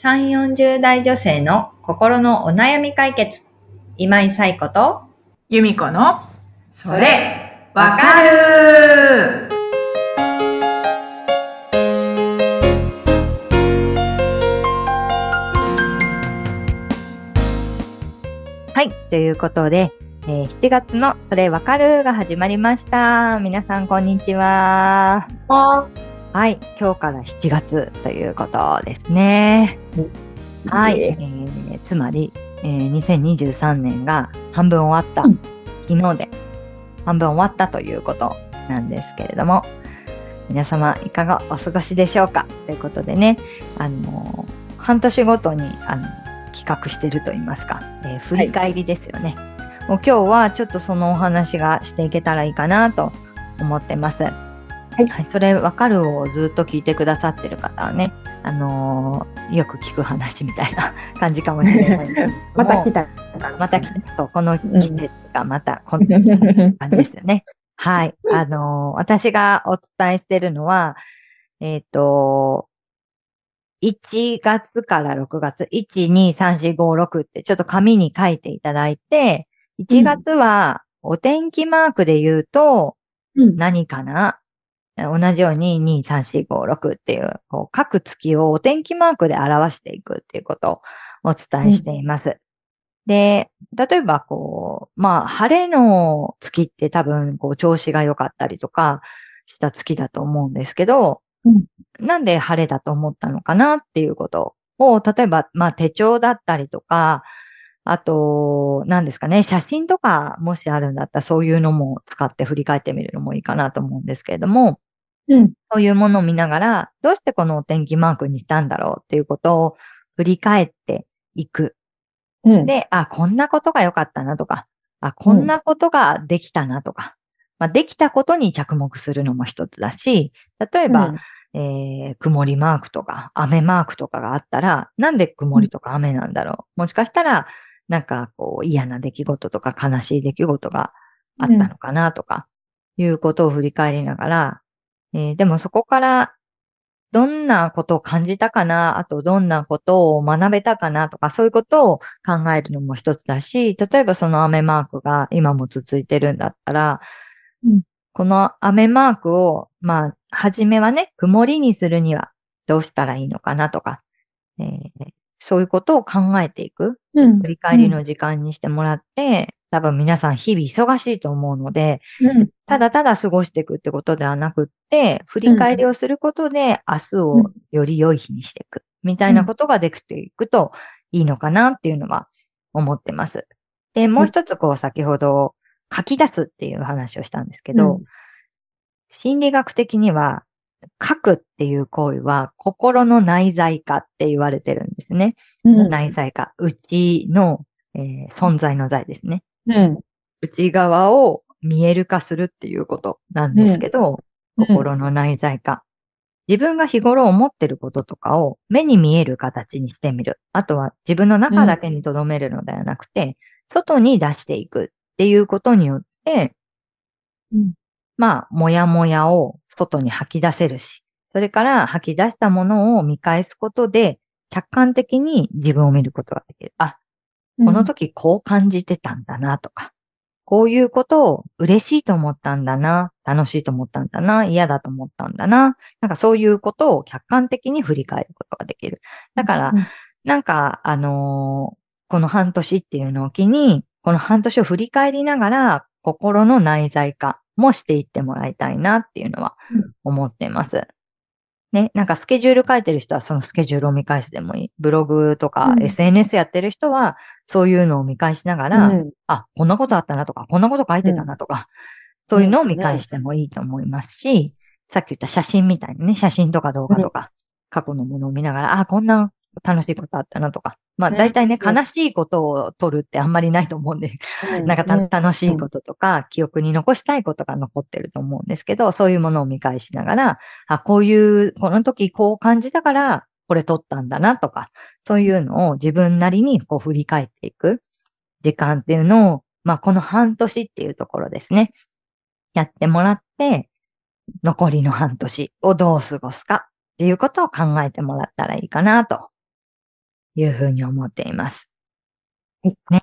3、40代女性の心のお悩み解決。今井彩子と、由美子の、それ、わかるはい。ということで、えー7月のそれわかるが始まりました。皆さん、こんにちは。はい。今日から7月ということですね。はい。えーつまり、えー2023年が半分終わった、うん昨日で半分終わったということなんですけれども、皆様いかがお過ごしでしょうか？ということでね、あのー半年ごとにあの企画してると言いますか、えー振り返りですよね。もう今日はちょっとそのお話がしていけたらいいかなと思ってます。はいそれわかるをずっと聞いてくださってる方はね、あのーよく聞く話みたいな 感じかもしれない また来た。また来た。そう、この季節がまたこんな感じですよね。はい。あのー私がお伝えしてるのは、えっ、と、1月から6月、1、2、3、4、5、6ってちょっと紙に書いていただいて、1月はお天気マークで言うとうん何かな同じように2、3、4、5、6っていう、こう各月をお天気マークで表していくっていうことをお伝えしています。で、例えばこう、まあ、晴れの月って多分、こう、調子が良かったりとかした月だと思うんですけど、うんなんで晴れだと思ったのかなっていうことを、例えば、まあ、手帳だったりとか、あと、何ですかね、写真とかもしあるんだったらそういうのも使って振り返ってみるのもいいかなと思うんですけれども、うん。そういうものを見ながら、どうしてこのお天気マークにしたんだろうっていうことを振り返っていく。うん。で、あ、こんなことが良かったなとか、あ、こんなことができたなとか、まあ、できたことに着目するのも一つだし、例えば、えー曇りマークとか雨マークとかがあったら、なんで曇りとか雨なんだろう？もしかしたら、なんかこう嫌な出来事とか悲しい出来事があったのかなとか、いうことを振り返りながら、えーでもそこからどんなことを感じたかな、あとどんなことを学べたかな？とか、そういうことを考えるのも一つだし、例えばその雨マークが今も続いてるんだったら、うん。この雨マークを、まあ、はじめはね、曇りにするにはどうしたらいいのかな？とか、えーそういうことを考えていく、うん。振り返りの時間にしてもらって、多分皆さん日々忙しいと思うので、うん。ただただ過ごしていくってことではなくって、振り返りをすることで明日をより良い日にしていく、みたいなことができていくといいのかなっていうのは思ってます。で、もう一つこう先ほど書き出すっていう話をしたんですけど、心理学的には書くっていう行為は心の内在化って言われてるんですね。うん。内在化。内の、えー存在の在ですね。うん。内側を見える化するっていうことなんですけど、うん心の内在化。自分が日頃思ってることとかを目に見える形にしてみる。あとは自分の中だけに留めるのではなくて、外に出していくっていうことによって、うんまあ、もやもやを外に吐き出せるし、それから吐き出したものを見返すことで、客観的に自分を見ることができる。あ、この時こう感じてたんだなとか、こういうことを嬉しいと思ったんだな、楽しいと思ったんだな、嫌だと思ったんだな、なんかそういうことを客観的に振り返ることができる。だから、うんなんか、あのーこの半年っていうのを機に、この半年を振り返りながら、心の内在化もしていってもらいたいなっていうのはうん。思っています。ね、なんかスケジュール書いてる人はそのスケジュールを見返すでもいい。ブログとかうん SNS やってる人は、そういうのを見返しながら、うんあ、こんなことあったなとか、こんなこと書いてたなとか、そういうのを見返してもいいと思いますし、さっき言った写真みたいにね、写真とか動画とか、過去のものを見ながら、あ、こんな楽しいことあったなとか。まあ、ね。大体ね、う。ん悲しいことを撮るってあんまりないと思うんで、なんか楽しいこととか、記憶に残したいことが残ってると思うんですけど、そういうものを見返しながら、あ、こういう、この時こう感じたから、これ撮ったんだなとか、そういうのを自分なりにこう振り返っていく時間っていうのを、まあこの半年っていうところですね。やってもらって、残りの半年をどう過ごすかっていうことを考えてもらったらいいかなというふうに思っています。ね。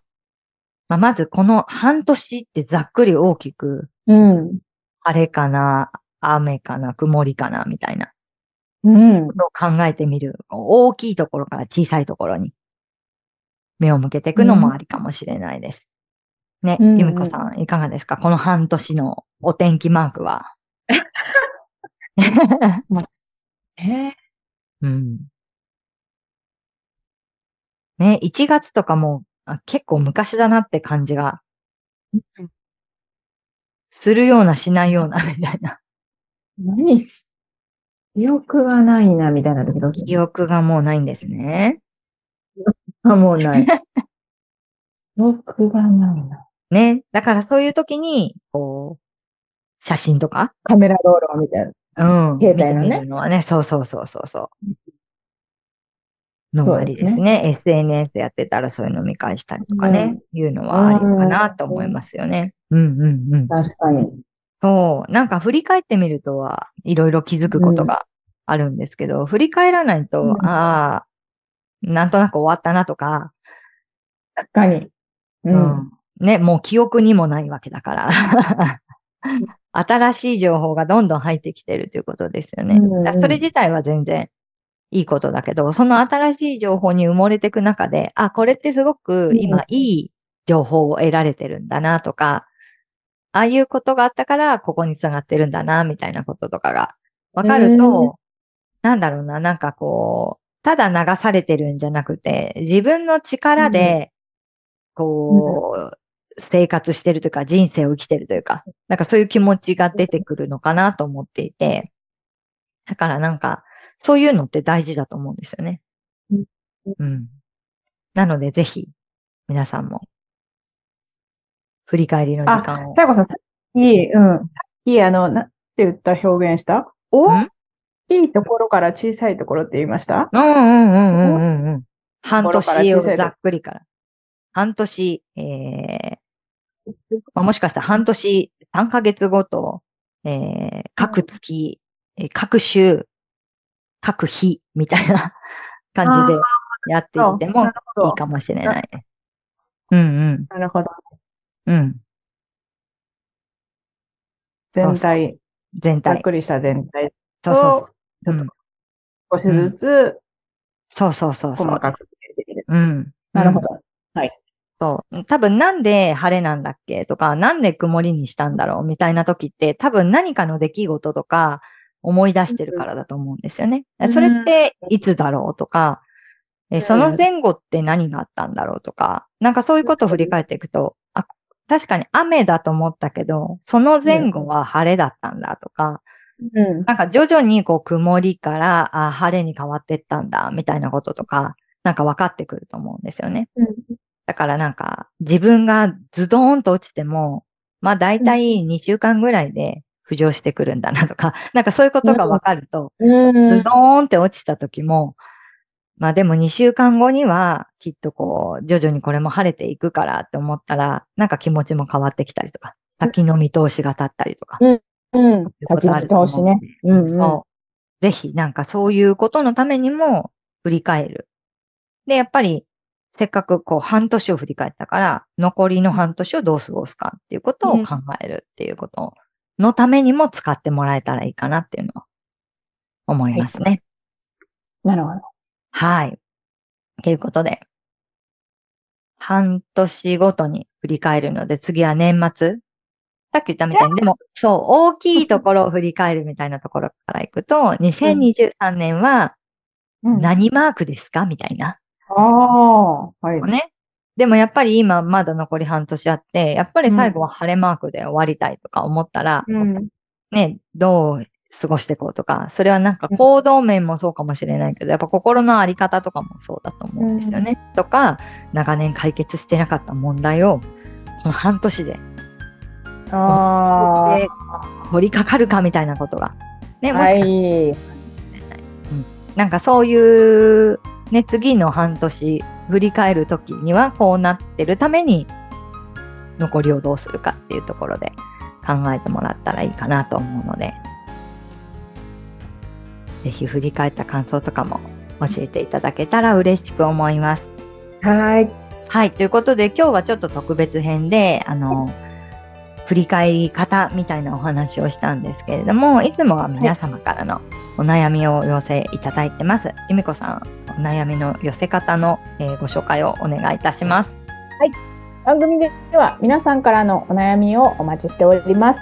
まあ、まずこの半年ってざっくり大きく、うん。晴れかな、雨かな、曇りかな、みたいなうんこ。とを考えてみる。大きいところから小さいところに目を向けていくのもありかもしれないです。ね、うんうんゆみこさん、いかがですか？この半年のお天気マークは。えうん。ね、1月とかもあ結構昔だなって感じがうんするようなしないようなみたいな。何？し、記憶がないな、みたいな時どうする？記憶がもうないんですね。あ、もうない。記憶がないな。ね。だからそういう時に、こう、写真とか、カメラ道路みたいな。うん。携帯のねのはね、そうそうそうそうそう。のもありですそうね。SNS やってたらそういうの見返したりとかね、いうのはありかなと思いますよね。うんうんうん。確かに。そう。なんか振り返ってみるとは、いろいろ気づくことがあるんですけど、振り返らないと、うんああ、なんとなく終わったなとか、確かに。う。うんん。ね、もう記憶にもないわけだから。新しい情報がどんどん入ってきてるということですよね。それ自体は全然いいことだけど、その新しい情報に埋もれていく中で、あ、これってすごく今いい情報を得られてるんだなとか、ああいうことがあったからここに繋がってるんだな、みたいなこととかが。わかると、なんだろうな、なんかこう、ただ流されてるんじゃなくて、自分の力で、こう、生活してるというか、人生を生きてるというか、なんかそういう気持ちが出てくるのかなと思っていて、だからなんか、そういうのって大事だと思うんですよね。うんうん。なので、ぜひ、皆さんも、振り返りの時間を。最後さん、さっき、うん。さっき、あの、なんて言った表現した？大きいところから小さいところって言いました？うんうんうんうんうんうん。半年をざっくりから。半年、えーまあ、もしかしたら半年、3ヶ月ごと、えー各月、えー各週、各日みたいな 感じでやっていってもいいかもしれないです。うんなるほど。うん。うん。全体、全体。ざっくりした全体そうそうそう。うん。少しずつそうそうそうそう。細かく。うん。なるほど。そう。多分なんで晴れなんだっけとか、なんで曇りにしたんだろうみたいな時って、多分何かの出来事とか思い出してるからだと思うんですよね。うんそれっていつだろうとか、えんその前後って何があったんだろうとか、なんかそういうことを振り返っていくと、あ、確かに雨だと思ったけど、その前後は晴れだったんだとか、うん。なんか徐々にこう曇りから、あ、晴れに変わってったんだ、みたいなこととか、なんか分かってくると思うんですよね。だからなんか、自分がズドーンと落ちても、まあ大体2週間ぐらいで浮上してくるんだなとか、なんかそういうことが分かると、うん。ズドーンって落ちた時も、まあでも2週間後には、きっとこう、徐々にこれも晴れていくからって思ったら、なんか気持ちも変わってきたりとか、先の見通しが立ったりとか、うん。いうこ先とあると思見通しね。うんうん。そう。ぜひ、なんかそういうことのためにも振り返る。で、やっぱり、せっかくこう半年を振り返ったから、残りの半年をどう過ごすかっていうことを考えるっていうことのためにも使ってもらえたらいいかなっていうのは思いますね。なるほど。はい。ということで、半年ごとに振り返るので、次は年末。さっき言ったみたいに、でも、そう、大きいところを振り返るみたいなところからいくと、2023年はうん何マークですか？みたいな。ああ、はい。ね。でもやっぱり今まだ残り半年あって、やっぱり最後は晴れマークで終わりたいとか思ったら、うん。ね、どう過ごしていこうとか、それはなんか行動面もそうかもしれないけど、やっぱ心のあり方とかもそうだと思うんですよね。とか、長年解決してなかった問題を、この半年であで取り掛かるかみたいなことが、ね、あ、もはしかしてい。なんかそういう、ね、次の半年振り返るときにはこうなってるために残りをどうするかっていうところで考えてもらったらいいかなと思うので、ぜひ振り返った感想とかも教えていただけたら嬉しく思います。はい。はい。ということで、今日はちょっと特別編で、あの、振り返り方みたいなお話をしたんですけれども、いつもは皆様からのお悩みをお寄せいただいてます。由美子さん、お悩みの寄せ方の、えーご紹介をお願いいたします。番組では皆さんからのお悩みをお待ちしております。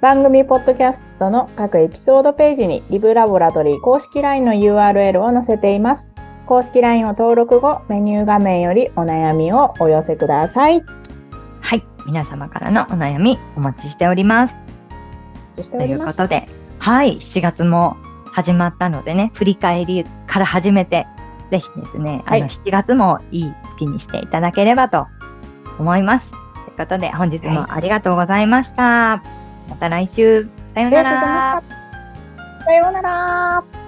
番組ポッドキャストの各エピソードページにリブラボラトリー公式 LINE の URL を載せています。公式 LINE を登録後、メニュー画面よりお悩みをお寄せください。はい。皆様からのお悩みお待ちしております。お待ちしてという。ことで、はい。7月も始まったのでね、振り返りから始めて、ぜひですね、あはいの、7月もいい月にしていただければと思います。ということで、本日もありがとうございました。また来週、さようならさようなら。